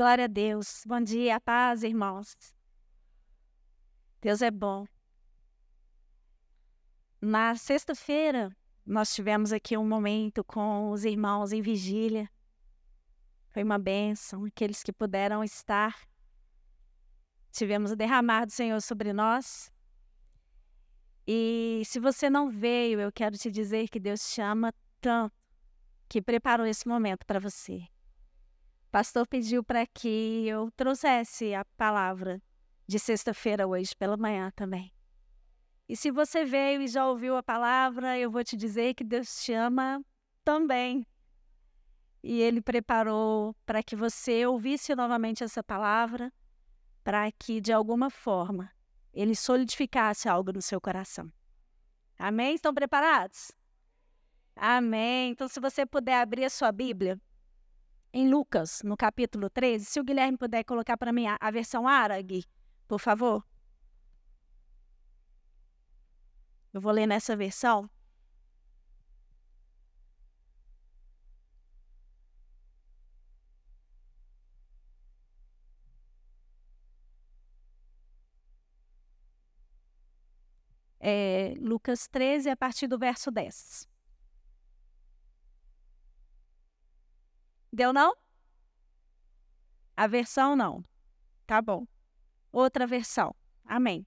Glória a Deus. Bom dia, paz, irmãos. Deus é bom. Na sexta-feira, nós tivemos aqui um momento com os irmãos em vigília. Foi uma bênção. Aqueles que puderam estar, tivemos o derramar do Senhor sobre nós. E se você não veio, eu quero te dizer que Deus te ama tanto que preparou esse momento para você. Pastor pediu para que eu trouxesse a palavra de sexta-feira hoje pela manhã também. E se você veio e já ouviu a palavra, eu vou te dizer que Deus te ama também. E Ele preparou para que você ouvisse novamente essa palavra, para que de alguma forma Ele solidificasse algo no seu coração. Amém? Estão preparados? Amém. Então, se você puder abrir a sua Bíblia em Lucas, no capítulo 13, se o Guilherme puder colocar para mim a, a versão árabe, por favor. Eu vou ler nessa versão. É, Lucas 13, a partir do verso 10. Deu não? A versão não. Tá bom. Outra versão. Amém.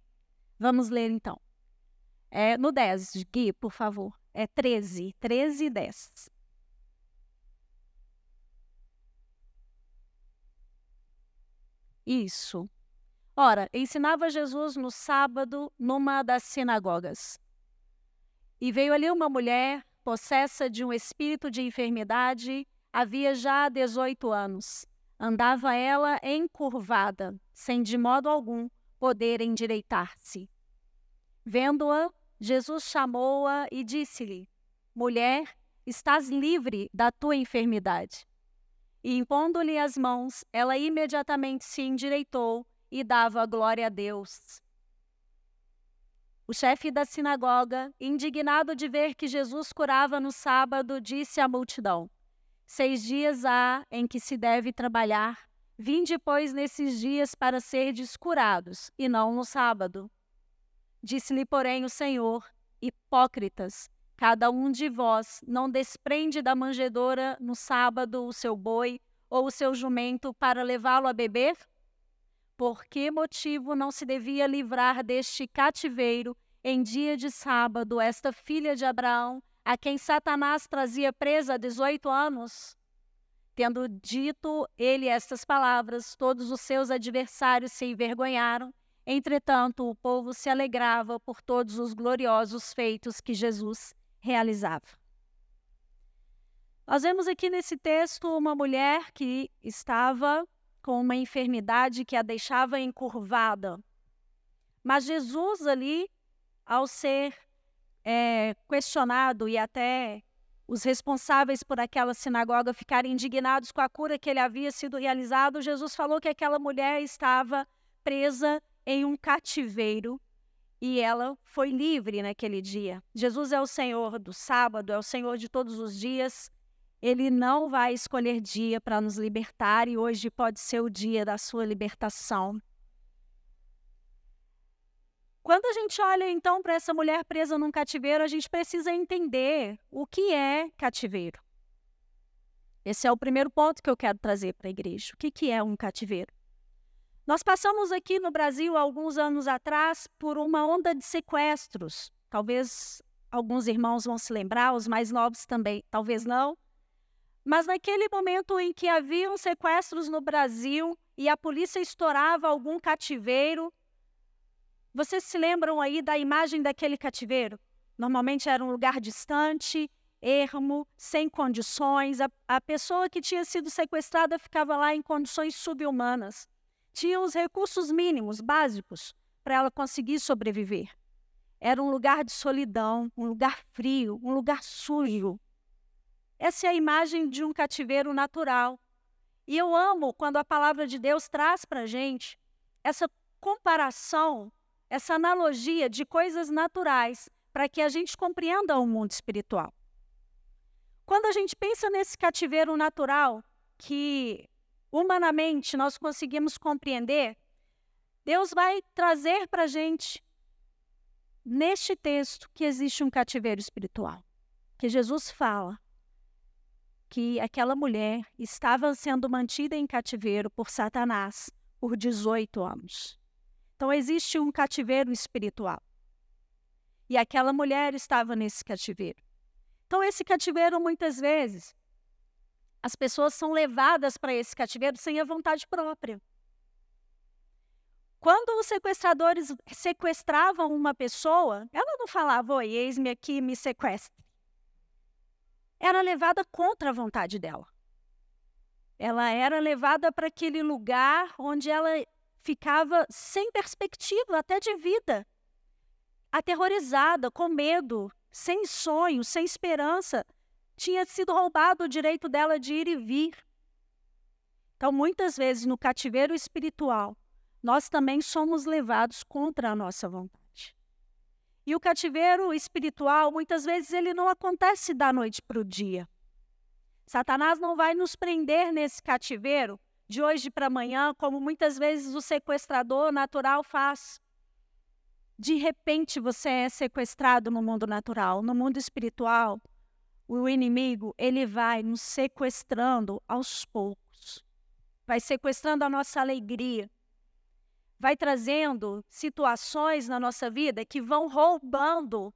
Vamos ler então. É, no 10, Gui, por favor. É 13. 13 e 10. Isso. Ora, ensinava Jesus no sábado numa das sinagogas. E veio ali uma mulher possessa de um espírito de enfermidade Havia já 18 anos. Andava ela encurvada, sem de modo algum poder endireitar-se. Vendo-a, Jesus chamou-a e disse-lhe: Mulher, estás livre da tua enfermidade. E impondo-lhe as mãos, ela imediatamente se endireitou e dava glória a Deus. O chefe da sinagoga, indignado de ver que Jesus curava no sábado, disse à multidão: Seis dias há em que se deve trabalhar. Vinde, pois, nesses dias para serdes curados, e não no sábado. Disse-lhe, porém, o Senhor: Hipócritas, cada um de vós não desprende da manjedoura no sábado o seu boi ou o seu jumento para levá-lo a beber? Por que motivo não se devia livrar deste cativeiro em dia de sábado esta filha de Abraão, a quem Satanás trazia presa há 18 anos. Tendo dito ele estas palavras, todos os seus adversários se envergonharam. Entretanto, o povo se alegrava por todos os gloriosos feitos que Jesus realizava. Nós vemos aqui nesse texto uma mulher que estava com uma enfermidade que a deixava encurvada. Mas Jesus ali, ao ser é, questionado e até os responsáveis por aquela sinagoga ficarem indignados com a cura que ele havia sido realizado, Jesus falou que aquela mulher estava presa em um cativeiro e ela foi livre naquele dia. Jesus é o Senhor do sábado, é o Senhor de todos os dias. Ele não vai escolher dia para nos libertar e hoje pode ser o dia da sua libertação. Quando a gente olha então para essa mulher presa num cativeiro, a gente precisa entender o que é cativeiro. Esse é o primeiro ponto que eu quero trazer para a igreja. O que, que é um cativeiro? Nós passamos aqui no Brasil, alguns anos atrás, por uma onda de sequestros. Talvez alguns irmãos vão se lembrar, os mais novos também, talvez não. Mas naquele momento em que haviam sequestros no Brasil e a polícia estourava algum cativeiro, vocês se lembram aí da imagem daquele cativeiro? Normalmente era um lugar distante, ermo, sem condições. A, a pessoa que tinha sido sequestrada ficava lá em condições subhumanas. Tinha os recursos mínimos, básicos, para ela conseguir sobreviver. Era um lugar de solidão, um lugar frio, um lugar sujo. Essa é a imagem de um cativeiro natural. E eu amo quando a palavra de Deus traz para a gente essa comparação essa analogia de coisas naturais para que a gente compreenda o mundo espiritual. Quando a gente pensa nesse cativeiro natural, que humanamente nós conseguimos compreender, Deus vai trazer para a gente, neste texto, que existe um cativeiro espiritual. Que Jesus fala que aquela mulher estava sendo mantida em cativeiro por Satanás por 18 anos. Então, existe um cativeiro espiritual. E aquela mulher estava nesse cativeiro. Então, esse cativeiro, muitas vezes, as pessoas são levadas para esse cativeiro sem a vontade própria. Quando os sequestradores sequestravam uma pessoa, ela não falava, oi, eis-me aqui, me sequestre. Era levada contra a vontade dela. Ela era levada para aquele lugar onde ela ficava sem perspectiva até de vida, aterrorizada, com medo, sem sonho, sem esperança, tinha sido roubado o direito dela de ir e vir. Então, muitas vezes, no cativeiro espiritual, nós também somos levados contra a nossa vontade. E o cativeiro espiritual, muitas vezes, ele não acontece da noite para o dia. Satanás não vai nos prender nesse cativeiro de hoje para amanhã, como muitas vezes o sequestrador natural faz. De repente você é sequestrado no mundo natural, no mundo espiritual o inimigo ele vai nos sequestrando aos poucos, vai sequestrando a nossa alegria, vai trazendo situações na nossa vida que vão roubando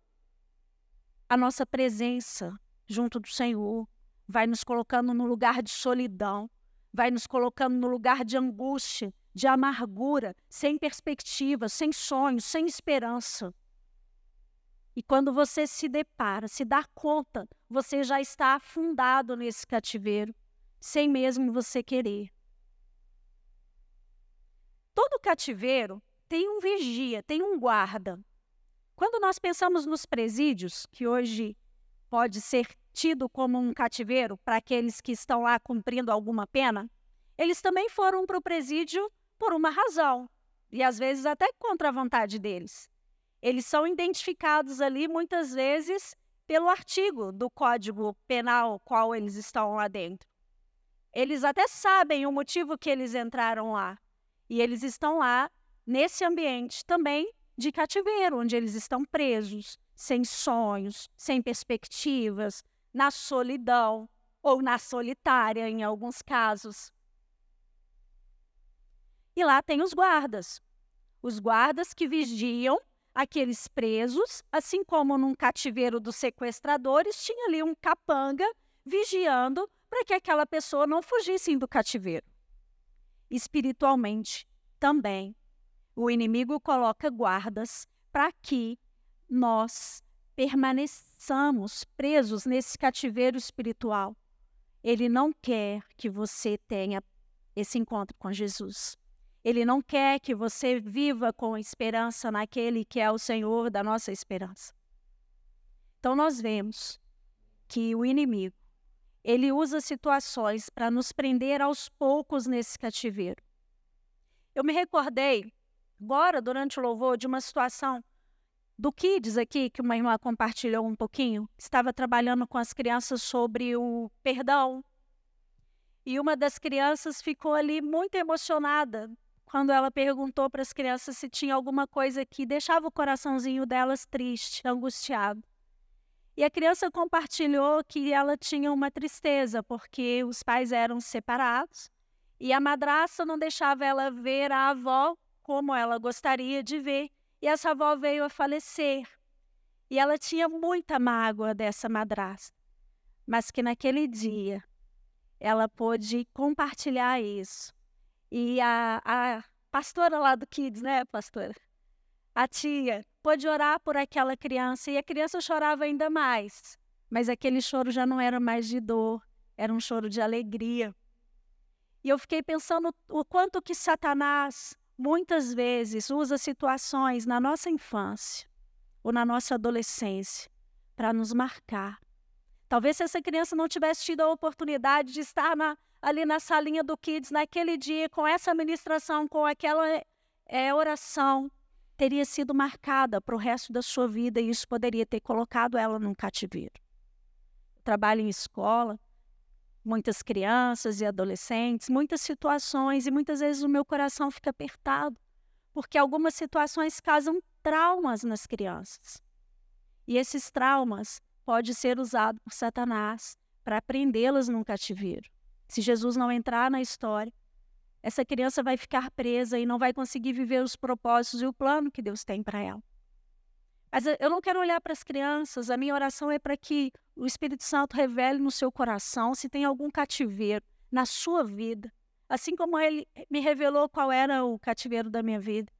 a nossa presença junto do Senhor, vai nos colocando no lugar de solidão, vai nos colocando no lugar de angústia, de amargura, sem perspectiva, sem sonhos, sem esperança. E quando você se depara, se dá conta, você já está afundado nesse cativeiro, sem mesmo você querer. Todo cativeiro tem um vigia, tem um guarda. Quando nós pensamos nos presídios, que hoje pode ser tido como um cativeiro para aqueles que estão lá cumprindo alguma pena, eles também foram para o presídio por uma razão, e às vezes até contra a vontade deles. Eles são identificados ali muitas vezes pelo artigo do Código Penal qual eles estão lá dentro. Eles até sabem o motivo que eles entraram lá. E eles estão lá nesse ambiente também de cativeiro, onde eles estão presos, sem sonhos, sem perspectivas, na solidão ou na solitária, em alguns casos. E lá tem os guardas. Os guardas que vigiam aqueles presos, assim como num cativeiro dos sequestradores, tinha ali um capanga vigiando para que aquela pessoa não fugisse do cativeiro. Espiritualmente, também, o inimigo coloca guardas para que nós permaneçamos presos nesse cativeiro espiritual. Ele não quer que você tenha esse encontro com Jesus. Ele não quer que você viva com esperança naquele que é o Senhor da nossa esperança. Então nós vemos que o inimigo, ele usa situações para nos prender aos poucos nesse cativeiro. Eu me recordei agora durante o louvor de uma situação do Kids aqui, que uma irmã compartilhou um pouquinho, estava trabalhando com as crianças sobre o perdão. E uma das crianças ficou ali muito emocionada quando ela perguntou para as crianças se tinha alguma coisa que deixava o coraçãozinho delas triste, angustiado. E a criança compartilhou que ela tinha uma tristeza, porque os pais eram separados e a madraça não deixava ela ver a avó como ela gostaria de ver, e essa avó veio a falecer. E ela tinha muita mágoa dessa madrasta, mas que naquele dia ela pôde compartilhar isso e a, a pastora lá do Kids, né, pastora? A tia pôde orar por aquela criança e a criança chorava ainda mais. Mas aquele choro já não era mais de dor, era um choro de alegria. E eu fiquei pensando o quanto que Satanás muitas vezes usa situações na nossa infância ou na nossa adolescência para nos marcar. Talvez se essa criança não tivesse tido a oportunidade de estar na, ali na salinha do Kids naquele dia, com essa ministração, com aquela é, oração, teria sido marcada para o resto da sua vida e isso poderia ter colocado ela num cativeiro. Trabalho em escola, muitas crianças e adolescentes, muitas situações, e muitas vezes o meu coração fica apertado, porque algumas situações causam traumas nas crianças. E esses traumas podem ser usados por Satanás para prendê-las num cativeiro. Se Jesus não entrar na história, essa criança vai ficar presa e não vai conseguir viver os propósitos e o plano que Deus tem para ela. Mas eu não quero olhar para as crianças, a minha oração é para que o Espírito Santo revele no seu coração se tem algum cativeiro na sua vida, assim como ele me revelou qual era o cativeiro da minha vida,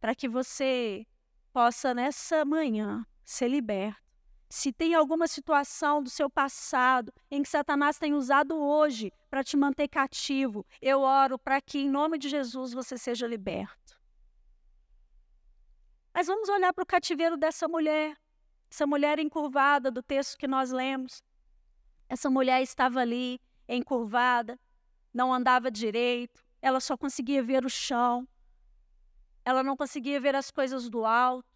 para que você possa nessa manhã ser liberto. Se tem alguma situação do seu passado em que Satanás tem usado hoje para te manter cativo, eu oro para que, em nome de Jesus, você seja liberto. Mas vamos olhar para o cativeiro dessa mulher, essa mulher encurvada do texto que nós lemos. Essa mulher estava ali, encurvada, não andava direito, ela só conseguia ver o chão, ela não conseguia ver as coisas do alto.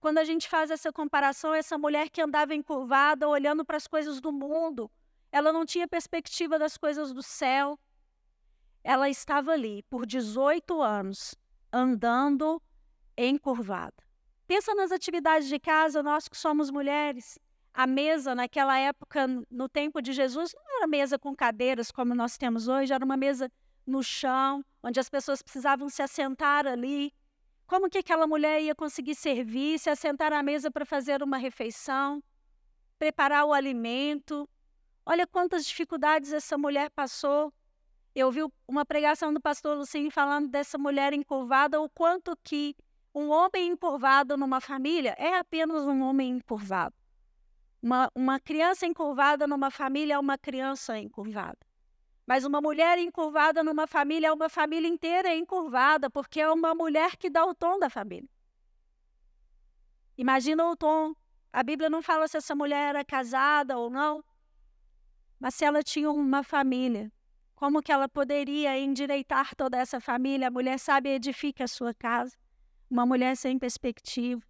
Quando a gente faz essa comparação, essa mulher que andava encurvada, olhando para as coisas do mundo, ela não tinha perspectiva das coisas do céu. Ela estava ali por 18 anos, andando encurvada. Pensa nas atividades de casa, nós que somos mulheres. A mesa, naquela época, no tempo de Jesus, não era mesa com cadeiras como nós temos hoje, era uma mesa no chão, onde as pessoas precisavam se assentar ali. Como que aquela mulher ia conseguir servir, se assentar à mesa para fazer uma refeição, preparar o alimento? Olha quantas dificuldades essa mulher passou. Eu vi uma pregação do pastor Lucinho falando dessa mulher encurvada, o quanto que um homem encurvado numa família é apenas um homem encurvado. Uma, uma criança encurvada numa família é uma criança encurvada. Mas uma mulher encurvada numa família é uma família inteira encurvada, porque é uma mulher que dá o tom da família. Imagina o tom. A Bíblia não fala se essa mulher era casada ou não, mas se ela tinha uma família, como que ela poderia endireitar toda essa família? A mulher sabe edifica a sua casa uma mulher sem perspectiva.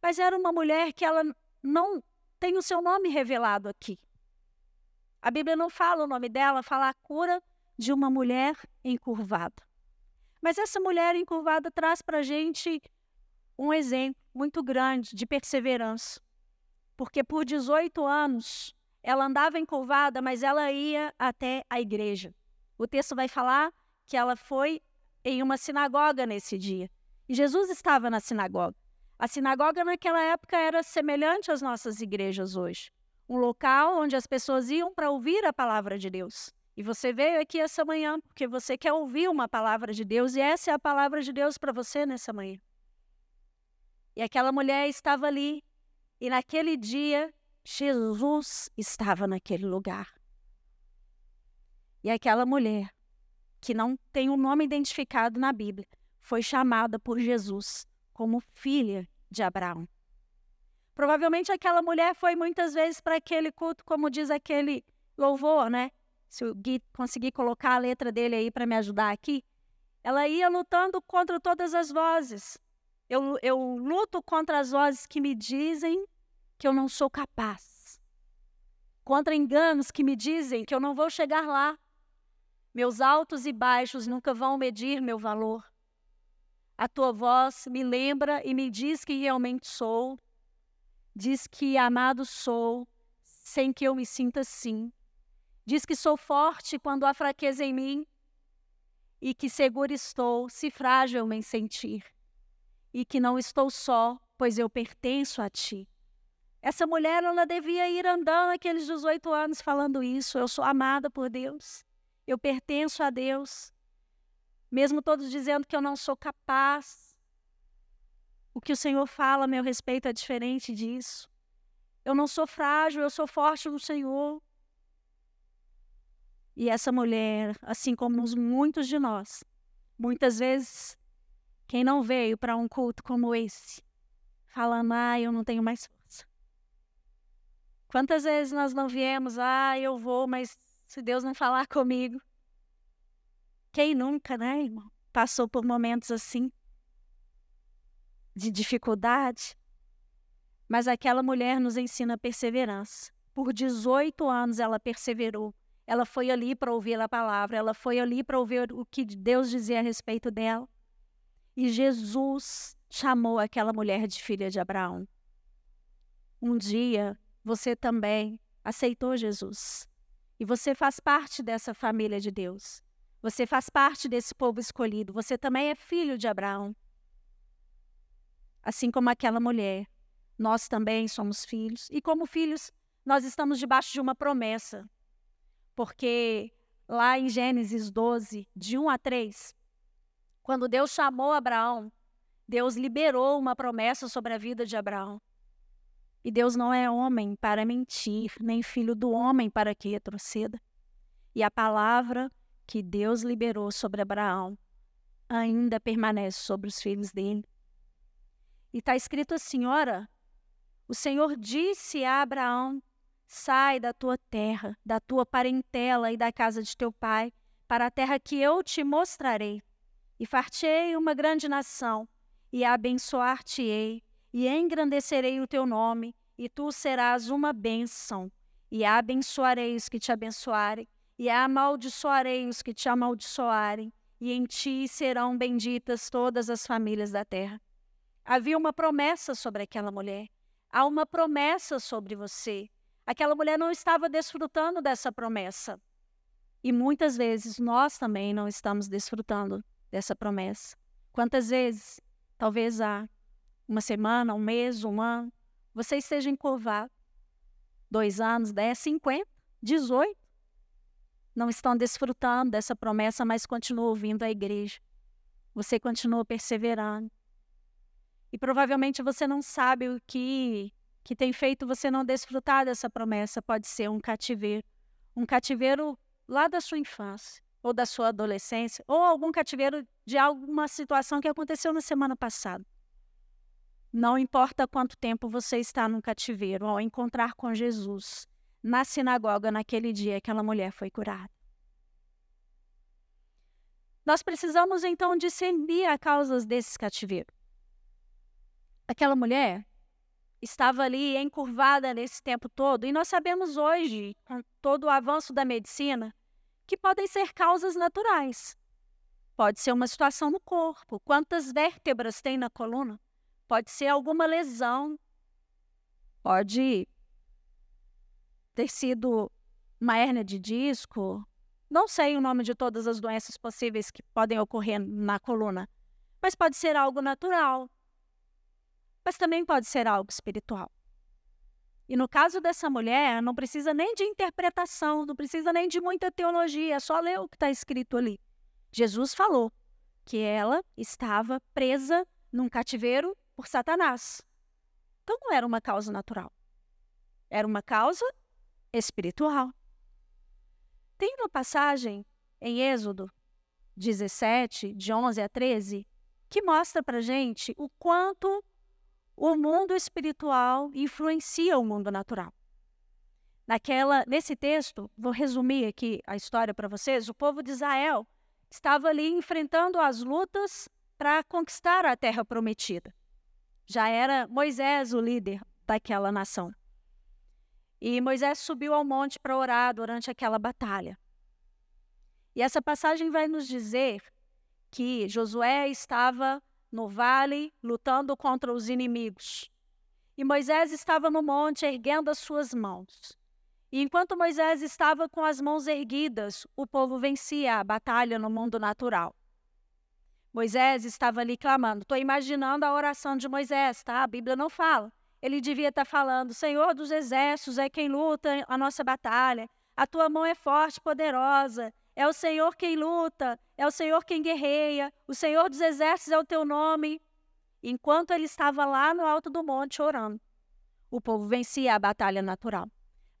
Mas era uma mulher que ela não tem o seu nome revelado aqui. A Bíblia não fala o nome dela, fala a cura de uma mulher encurvada. Mas essa mulher encurvada traz para a gente um exemplo muito grande de perseverança. Porque por 18 anos ela andava encurvada, mas ela ia até a igreja. O texto vai falar que ela foi em uma sinagoga nesse dia. E Jesus estava na sinagoga. A sinagoga naquela época era semelhante às nossas igrejas hoje. Um local onde as pessoas iam para ouvir a palavra de Deus. E você veio aqui essa manhã porque você quer ouvir uma palavra de Deus e essa é a palavra de Deus para você nessa manhã. E aquela mulher estava ali e naquele dia Jesus estava naquele lugar. E aquela mulher, que não tem um nome identificado na Bíblia, foi chamada por Jesus como filha de Abraão. Provavelmente aquela mulher foi muitas vezes para aquele culto, como diz aquele louvor, né? Se o Gui conseguir colocar a letra dele aí para me ajudar aqui. Ela ia lutando contra todas as vozes. Eu, eu luto contra as vozes que me dizem que eu não sou capaz. Contra enganos que me dizem que eu não vou chegar lá. Meus altos e baixos nunca vão medir meu valor. A tua voz me lembra e me diz que realmente sou. Diz que amado sou, sem que eu me sinta assim. Diz que sou forte quando há fraqueza em mim e que seguro estou, se frágil me sentir. E que não estou só, pois eu pertenço a ti. Essa mulher, ela devia ir andando aqueles 18 anos falando isso. Eu sou amada por Deus. Eu pertenço a Deus mesmo todos dizendo que eu não sou capaz. O que o Senhor fala a meu respeito é diferente disso. Eu não sou frágil, eu sou forte no Senhor. E essa mulher, assim como muitos de nós, muitas vezes, quem não veio para um culto como esse, falando, ah, eu não tenho mais força. Quantas vezes nós não viemos, ah, eu vou, mas se Deus não falar comigo, quem nunca, né, irmão? Passou por momentos assim de dificuldade. Mas aquela mulher nos ensina perseverança. Por 18 anos ela perseverou. Ela foi ali para ouvir a palavra, ela foi ali para ouvir o que Deus dizia a respeito dela. E Jesus chamou aquela mulher de filha de Abraão. Um dia você também aceitou Jesus. E você faz parte dessa família de Deus. Você faz parte desse povo escolhido. Você também é filho de Abraão. Assim como aquela mulher, nós também somos filhos. E como filhos, nós estamos debaixo de uma promessa. Porque lá em Gênesis 12, de 1 a 3, quando Deus chamou Abraão, Deus liberou uma promessa sobre a vida de Abraão. E Deus não é homem para mentir, nem filho do homem para que retroceda. E a palavra que Deus liberou sobre Abraão ainda permanece sobre os filhos dele. E está escrito assim: ora, o Senhor disse a Abraão: Sai da tua terra, da tua parentela e da casa de teu pai, para a terra que eu te mostrarei. E fartei uma grande nação, e abençoar-te-ei, e engrandecerei o teu nome, e tu serás uma bênção. E abençoarei os que te abençoarem, e amaldiçoarei os que te amaldiçoarem, e em ti serão benditas todas as famílias da terra. Havia uma promessa sobre aquela mulher. Há uma promessa sobre você. Aquela mulher não estava desfrutando dessa promessa. E muitas vezes nós também não estamos desfrutando dessa promessa. Quantas vezes, talvez há uma semana, um mês, um ano, você esteja encurvado, dois anos, dez, cinquenta, dezoito, não estão desfrutando dessa promessa, mas continuam ouvindo a igreja. Você continua perseverando. E provavelmente você não sabe o que que tem feito você não desfrutar dessa promessa. Pode ser um cativeiro, um cativeiro lá da sua infância ou da sua adolescência, ou algum cativeiro de alguma situação que aconteceu na semana passada. Não importa quanto tempo você está no cativeiro, ao encontrar com Jesus na sinagoga naquele dia aquela mulher foi curada. Nós precisamos então discernir as causas desses cativeiros. Aquela mulher estava ali encurvada nesse tempo todo. E nós sabemos hoje, com todo o avanço da medicina, que podem ser causas naturais. Pode ser uma situação no corpo. Quantas vértebras tem na coluna? Pode ser alguma lesão. Pode ter sido uma hérnia de disco. Não sei o nome de todas as doenças possíveis que podem ocorrer na coluna, mas pode ser algo natural mas também pode ser algo espiritual. E no caso dessa mulher, não precisa nem de interpretação, não precisa nem de muita teologia, é só ler o que está escrito ali. Jesus falou que ela estava presa num cativeiro por Satanás. Então não era uma causa natural, era uma causa espiritual. Tem uma passagem em Êxodo 17, de 11 a 13, que mostra para gente o quanto o mundo espiritual influencia o mundo natural. Naquela, nesse texto, vou resumir aqui a história para vocês. O povo de Israel estava ali enfrentando as lutas para conquistar a terra prometida. Já era Moisés o líder daquela nação. E Moisés subiu ao monte para orar durante aquela batalha. E essa passagem vai nos dizer que Josué estava no vale, lutando contra os inimigos. E Moisés estava no monte erguendo as suas mãos. E enquanto Moisés estava com as mãos erguidas, o povo vencia a batalha no mundo natural. Moisés estava ali clamando. Estou imaginando a oração de Moisés, tá? A Bíblia não fala. Ele devia estar falando: Senhor dos exércitos é quem luta a nossa batalha. A tua mão é forte, poderosa. É o Senhor quem luta, é o Senhor quem guerreia, o Senhor dos exércitos é o teu nome. Enquanto ele estava lá no alto do monte orando, o povo vencia a batalha natural.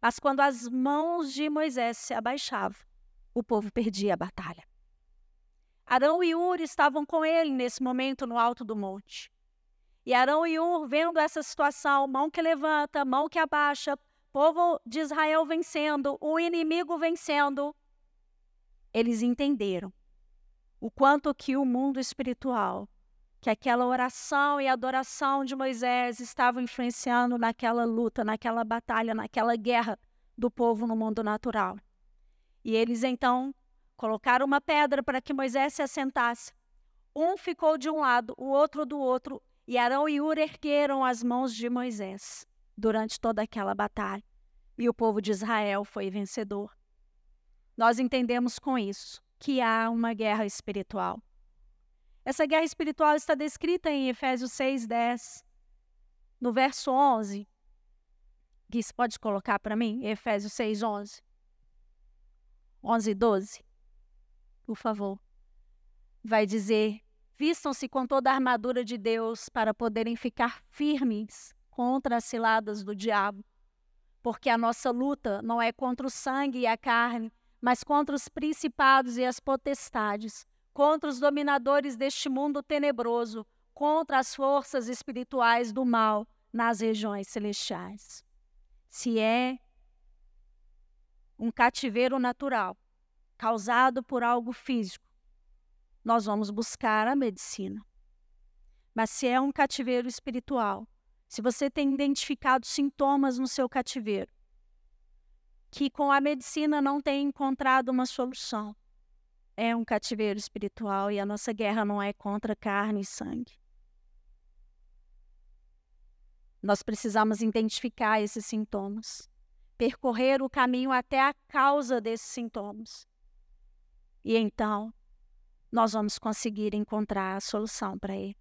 Mas quando as mãos de Moisés se abaixavam, o povo perdia a batalha. Arão e Ur estavam com ele nesse momento no alto do monte. E Arão e Ur, vendo essa situação, mão que levanta, mão que abaixa, povo de Israel vencendo, o inimigo vencendo, eles entenderam o quanto que o mundo espiritual que aquela oração e adoração de Moisés estavam influenciando naquela luta, naquela batalha, naquela guerra do povo no mundo natural. E eles então colocaram uma pedra para que Moisés se assentasse. Um ficou de um lado, o outro do outro, e Arão e Ur ergueram as mãos de Moisés durante toda aquela batalha. E o povo de Israel foi vencedor. Nós entendemos com isso que há uma guerra espiritual. Essa guerra espiritual está descrita em Efésios 6, 10. No verso 11, Gui, você pode colocar para mim? Efésios 6, 11. 11 e 12. Por favor. Vai dizer: Vistam-se com toda a armadura de Deus para poderem ficar firmes contra as ciladas do diabo. Porque a nossa luta não é contra o sangue e a carne, mas contra os principados e as potestades contra os dominadores deste mundo tenebroso, contra as forças espirituais do mal nas regiões celestiais. Se é um cativeiro natural causado por algo físico, nós vamos buscar a medicina. Mas se é um cativeiro espiritual, se você tem identificado sintomas no seu cativeiro, que com a medicina não tem encontrado uma solução, é um cativeiro espiritual e a nossa guerra não é contra carne e sangue. Nós precisamos identificar esses sintomas, percorrer o caminho até a causa desses sintomas. E então, nós vamos conseguir encontrar a solução para eles.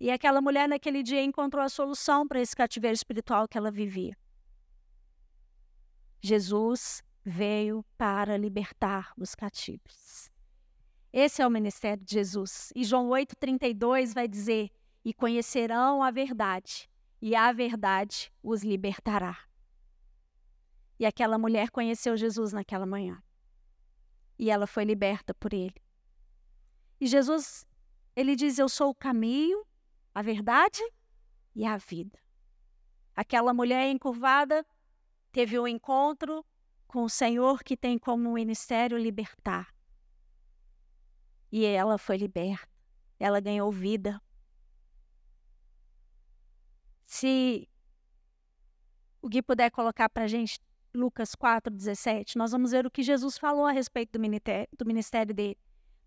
E aquela mulher naquele dia encontrou a solução para esse cativeiro espiritual que ela vivia. Jesus veio para libertar os cativos. Esse é o ministério de Jesus. E João 8,32 vai dizer: E conhecerão a verdade, e a verdade os libertará. E aquela mulher conheceu Jesus naquela manhã. E ela foi liberta por ele. E Jesus, ele diz: Eu sou o caminho, a verdade e a vida. Aquela mulher encurvada teve um encontro com o Senhor que tem como ministério libertar. E ela foi liberta, ela ganhou vida. Se o Gui puder colocar para a gente Lucas 4, 17, nós vamos ver o que Jesus falou a respeito do ministério, do ministério dele.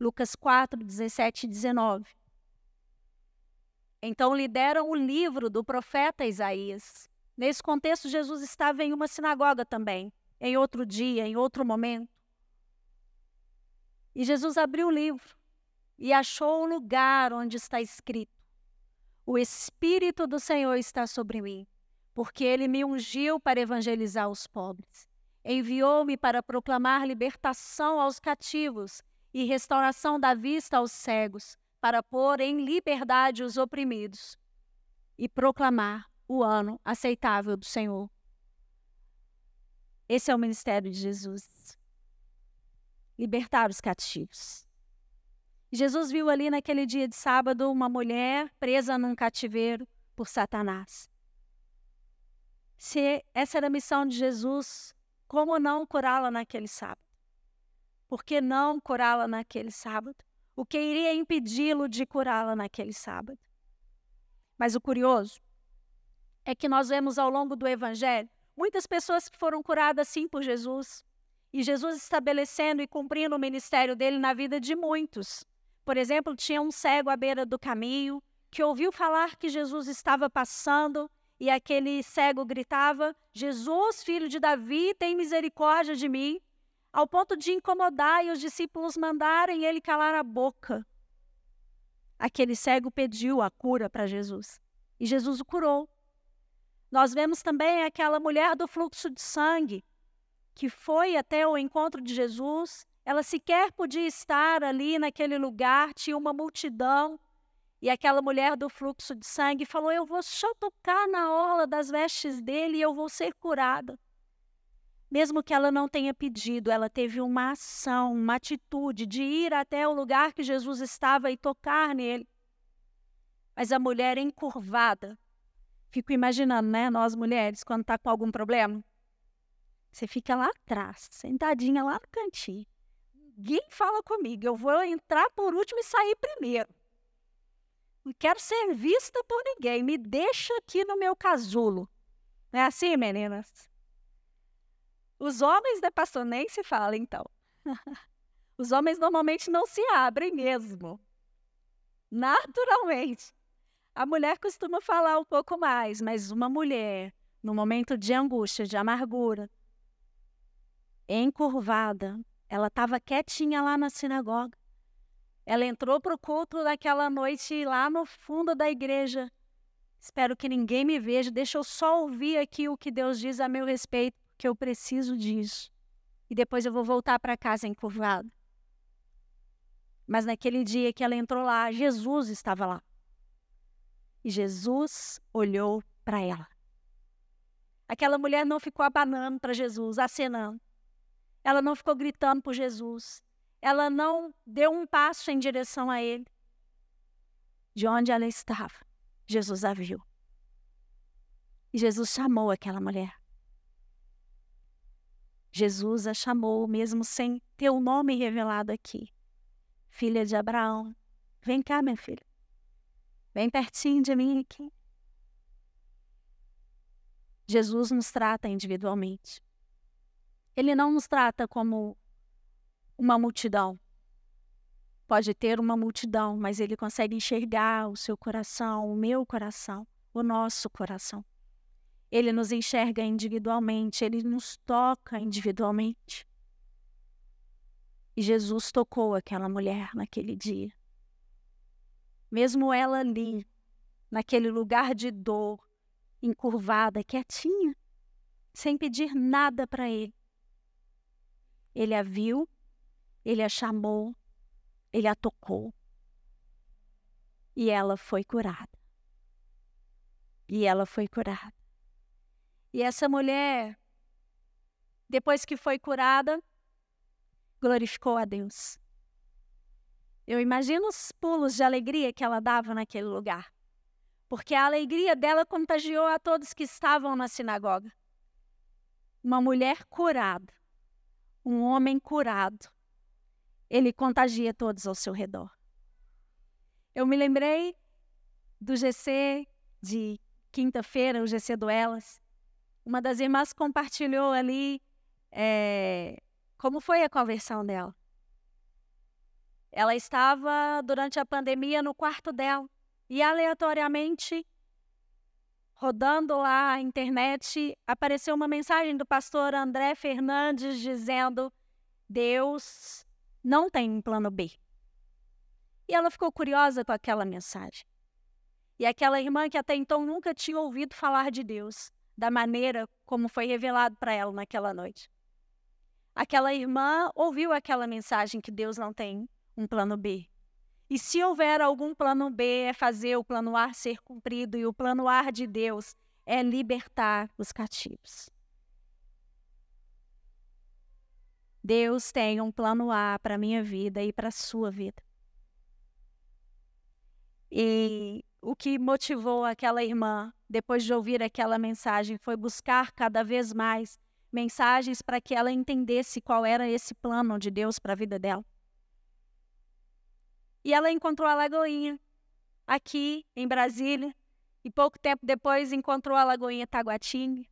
Lucas 4, 17 e 19. Então lhe deram o livro do profeta Isaías. Nesse contexto, Jesus estava em uma sinagoga também em outro dia, em outro momento. E Jesus abriu o livro e achou o lugar onde está escrito: O Espírito do Senhor está sobre mim, porque ele me ungiu para evangelizar os pobres. Enviou-me para proclamar libertação aos cativos e restauração da vista aos cegos, para pôr em liberdade os oprimidos e proclamar o ano aceitável do Senhor. Esse é o ministério de Jesus. Libertar os cativos. Jesus viu ali naquele dia de sábado uma mulher presa num cativeiro por Satanás. Se essa era a missão de Jesus, como não curá-la naquele sábado? Por que não curá-la naquele sábado? O que iria impedi-lo de curá-la naquele sábado? Mas o curioso é que nós vemos ao longo do evangelho Muitas pessoas que foram curadas sim por Jesus. E Jesus estabelecendo e cumprindo o ministério dele na vida de muitos. Por exemplo, tinha um cego à beira do caminho que ouviu falar que Jesus estava passando e aquele cego gritava: Jesus, filho de Davi, tem misericórdia de mim, ao ponto de incomodar e os discípulos mandarem ele calar a boca. Aquele cego pediu a cura para Jesus e Jesus o curou. Nós vemos também aquela mulher do fluxo de sangue, que foi até o encontro de Jesus, ela sequer podia estar ali naquele lugar, tinha uma multidão. E aquela mulher do fluxo de sangue falou: Eu vou só tocar na orla das vestes dele e eu vou ser curada. Mesmo que ela não tenha pedido, ela teve uma ação, uma atitude de ir até o lugar que Jesus estava e tocar nele. Mas a mulher encurvada, Fico imaginando, né, nós mulheres, quando tá com algum problema, você fica lá atrás, sentadinha lá no cantinho. Ninguém fala comigo, eu vou entrar por último e sair primeiro. Não quero ser vista por ninguém. Me deixa aqui no meu casulo. Não é assim, meninas? Os homens, né, pastor, nem se fala, então. Os homens normalmente não se abrem mesmo. Naturalmente. A mulher costuma falar um pouco mais, mas uma mulher, no momento de angústia, de amargura, encurvada, ela estava quietinha lá na sinagoga. Ela entrou para o culto daquela noite lá no fundo da igreja. Espero que ninguém me veja, deixa eu só ouvir aqui o que Deus diz a meu respeito, porque eu preciso disso. E depois eu vou voltar para casa encurvada. Mas naquele dia que ela entrou lá, Jesus estava lá. E Jesus olhou para ela. Aquela mulher não ficou abanando para Jesus, acenando. Ela não ficou gritando por Jesus. Ela não deu um passo em direção a ele. De onde ela estava, Jesus a viu. E Jesus chamou aquela mulher. Jesus a chamou, mesmo sem ter o nome revelado aqui. Filha de Abraão, vem cá, minha filha. Vem pertinho de mim aqui. Jesus nos trata individualmente. Ele não nos trata como uma multidão. Pode ter uma multidão, mas ele consegue enxergar o seu coração, o meu coração, o nosso coração. Ele nos enxerga individualmente, ele nos toca individualmente. E Jesus tocou aquela mulher naquele dia mesmo ela ali, naquele lugar de dor, encurvada, quietinha, sem pedir nada para ele. Ele a viu, ele a chamou, ele a tocou. E ela foi curada. E ela foi curada. E essa mulher, depois que foi curada, glorificou a Deus. Eu imagino os pulos de alegria que ela dava naquele lugar, porque a alegria dela contagiou a todos que estavam na sinagoga. Uma mulher curada, um homem curado, ele contagia todos ao seu redor. Eu me lembrei do GC de quinta-feira, o GC do Elas. Uma das irmãs compartilhou ali é, como foi a conversão dela. Ela estava, durante a pandemia, no quarto dela e, aleatoriamente, rodando lá a internet, apareceu uma mensagem do pastor André Fernandes dizendo: Deus não tem plano B. E ela ficou curiosa com aquela mensagem. E aquela irmã que até então nunca tinha ouvido falar de Deus, da maneira como foi revelado para ela naquela noite. Aquela irmã ouviu aquela mensagem que Deus não tem um plano B. E se houver algum plano B, é fazer o plano A ser cumprido, e o plano A de Deus é libertar os cativos. Deus tem um plano A para a minha vida e para a sua vida. E o que motivou aquela irmã, depois de ouvir aquela mensagem, foi buscar cada vez mais mensagens para que ela entendesse qual era esse plano de Deus para a vida dela. E ela encontrou a Lagoinha aqui em Brasília. E pouco tempo depois encontrou a Lagoinha Taguatinga.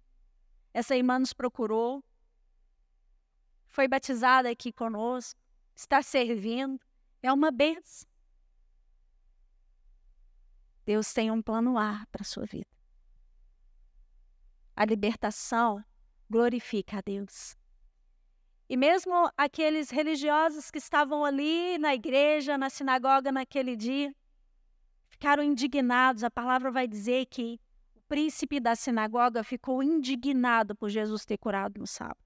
Essa irmã nos procurou. Foi batizada aqui conosco. Está servindo. É uma benção. Deus tem um plano A para a sua vida. A libertação glorifica a Deus. E mesmo aqueles religiosos que estavam ali na igreja, na sinagoga naquele dia, ficaram indignados. A palavra vai dizer que o príncipe da sinagoga ficou indignado por Jesus ter curado no sábado.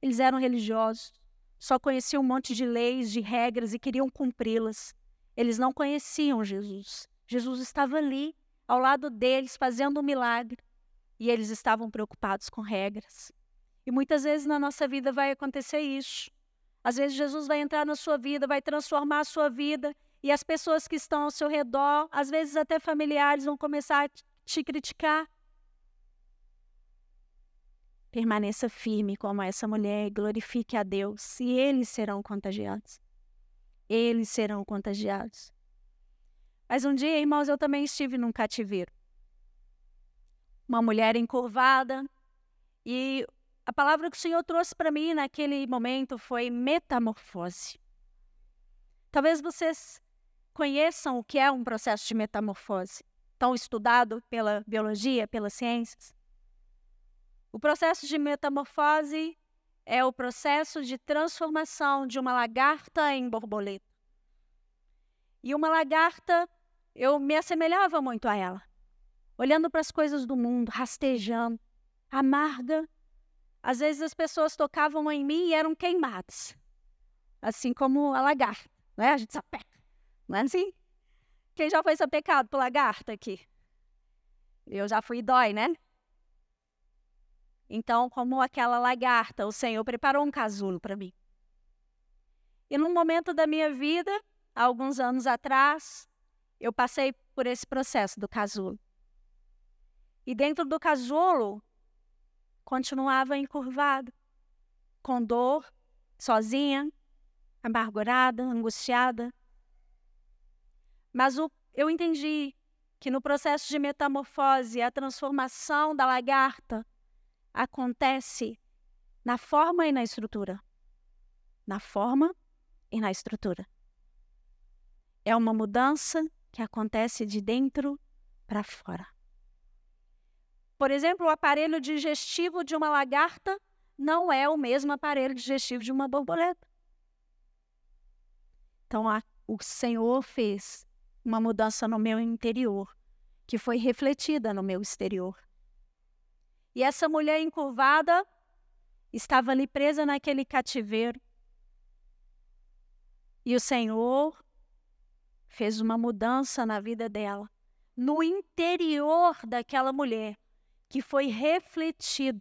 Eles eram religiosos, só conheciam um monte de leis, de regras e queriam cumpri-las. Eles não conheciam Jesus. Jesus estava ali, ao lado deles, fazendo um milagre. E eles estavam preocupados com regras. E muitas vezes na nossa vida vai acontecer isso. Às vezes Jesus vai entrar na sua vida, vai transformar a sua vida, e as pessoas que estão ao seu redor, às vezes até familiares, vão começar a te criticar. Permaneça firme como essa mulher e glorifique a Deus, e eles serão contagiados. Eles serão contagiados. Mas um dia, irmãos, eu também estive num cativeiro. Uma mulher encurvada. E a palavra que o Senhor trouxe para mim naquele momento foi metamorfose. Talvez vocês conheçam o que é um processo de metamorfose, tão estudado pela biologia, pelas ciências. O processo de metamorfose é o processo de transformação de uma lagarta em borboleta. E uma lagarta, eu me assemelhava muito a ela, olhando para as coisas do mundo, rastejando, amarga. Às vezes as pessoas tocavam em mim e eram queimadas, assim como a lagarta, né? A gente sapeca, não é assim? Quem já foi sapecado por lagarta aqui? Eu já fui dói, né? Então, como aquela lagarta, o Senhor preparou um casulo para mim. E num momento da minha vida, há alguns anos atrás, eu passei por esse processo do casulo. E dentro do casulo, continuava encurvado, com dor, sozinha, amargurada, angustiada. Mas o, eu entendi que no processo de metamorfose, a transformação da lagarta acontece na forma e na estrutura. Na forma e na estrutura. É uma mudança que acontece de dentro para fora. Por exemplo, o aparelho digestivo de uma lagarta não é o mesmo aparelho digestivo de uma borboleta. Então, a, o Senhor fez uma mudança no meu interior, que foi refletida no meu exterior. E essa mulher encurvada estava ali presa naquele cativeiro. E o Senhor fez uma mudança na vida dela, no interior daquela mulher, que foi refletido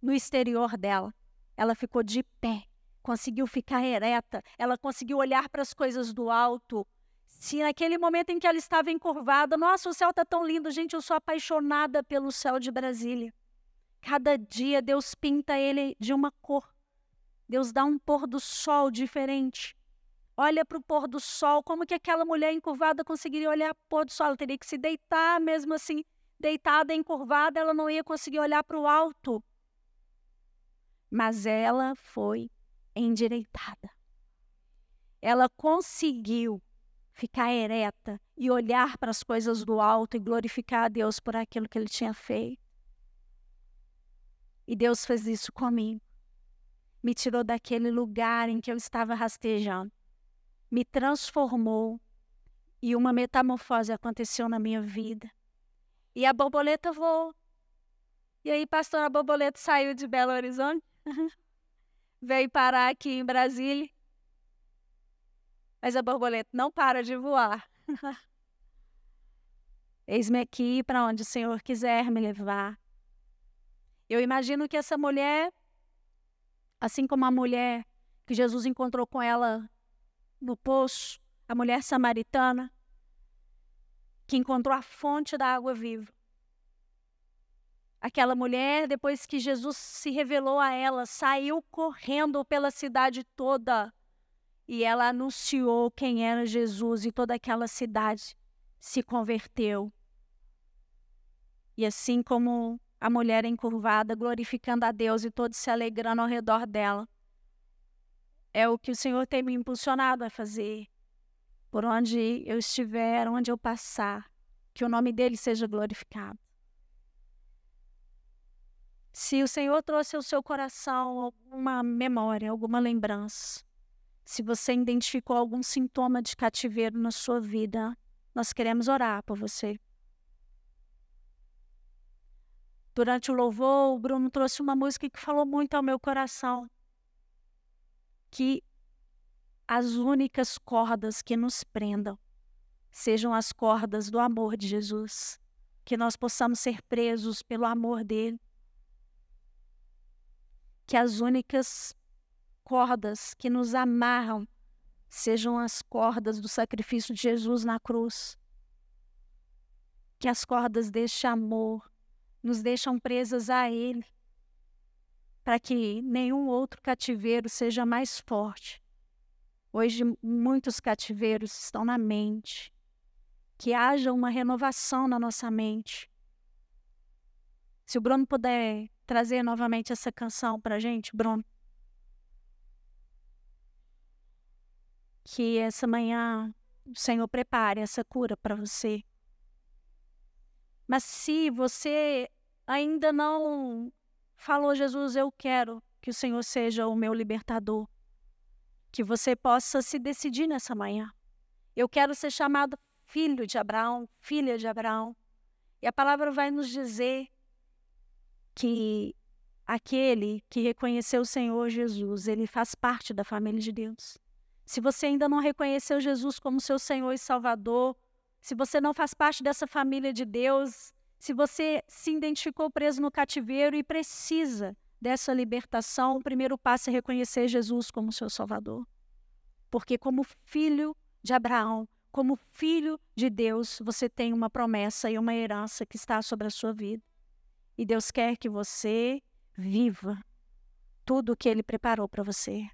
no exterior dela. Ela ficou de pé, conseguiu ficar ereta, ela conseguiu olhar para as coisas do alto. Se naquele momento em que ela estava encurvada, nossa, o céu está tão lindo, gente, eu sou apaixonada pelo céu de Brasília. Cada dia Deus pinta ele de uma cor. Deus dá um pôr do sol diferente. Olha para o pôr do sol, como que aquela mulher encurvada conseguiria olhar para o pôr do sol? Ela teria que se deitar, mesmo assim, deitada, encurvada, ela não ia conseguir olhar para o alto. Mas ela foi endireitada. Ela conseguiu ficar ereta e olhar para as coisas do alto e glorificar a Deus por aquilo que ele tinha feito. E Deus fez isso comigo. Me tirou daquele lugar em que eu estava rastejando. Me transformou. E uma metamorfose aconteceu na minha vida. E a borboleta voou. E aí, pastor, a borboleta saiu de Belo Horizonte, veio parar aqui em Brasília. Mas a borboleta não para de voar. Eis-me aqui para onde o Senhor quiser me levar. Eu imagino que essa mulher, assim como a mulher que Jesus encontrou com ela no poço, a mulher samaritana, que encontrou a fonte da água viva. Aquela mulher, depois que Jesus se revelou a ela, saiu correndo pela cidade toda e ela anunciou quem era Jesus e toda aquela cidade se converteu. E assim como a mulher encurvada, glorificando a Deus e todos se alegrando ao redor dela. É o que o Senhor tem me impulsionado a fazer. Por onde eu estiver, onde eu passar, que o nome dele seja glorificado. Se o Senhor trouxe ao seu coração alguma memória, alguma lembrança, se você identificou algum sintoma de cativeiro na sua vida, nós queremos orar por você. Durante o louvor, o Bruno trouxe uma música que falou muito ao meu coração. Que as únicas cordas que nos prendam sejam as cordas do amor de Jesus. Que nós possamos ser presos pelo amor dele. Que as únicas cordas que nos amarram sejam as cordas do sacrifício de Jesus na cruz. Que as cordas deste amor nos deixam presas a Ele, para que nenhum outro cativeiro seja mais forte. Hoje, muitos cativeiros estão na mente, que haja uma renovação na nossa mente. Se o Bruno puder trazer novamente essa canção para a gente, Bruno. Que essa manhã o Senhor prepare essa cura para você. Mas se você ainda não falou, Jesus, eu quero que o Senhor seja o meu libertador, que você possa se decidir nessa manhã. Eu quero ser chamado filho de Abraão, filha de Abraão. E a palavra vai nos dizer que aquele que reconheceu o Senhor Jesus, ele faz parte da família de Deus. Se você ainda não reconheceu Jesus como seu Senhor e Salvador, se você não faz parte dessa família de Deus, se você se identificou preso no cativeiro e precisa dessa libertação, o primeiro passo é reconhecer Jesus como seu Salvador. Porque, como filho de Abraão, como filho de Deus, você tem uma promessa e uma herança que está sobre a sua vida. E Deus quer que você viva tudo o que Ele preparou para você.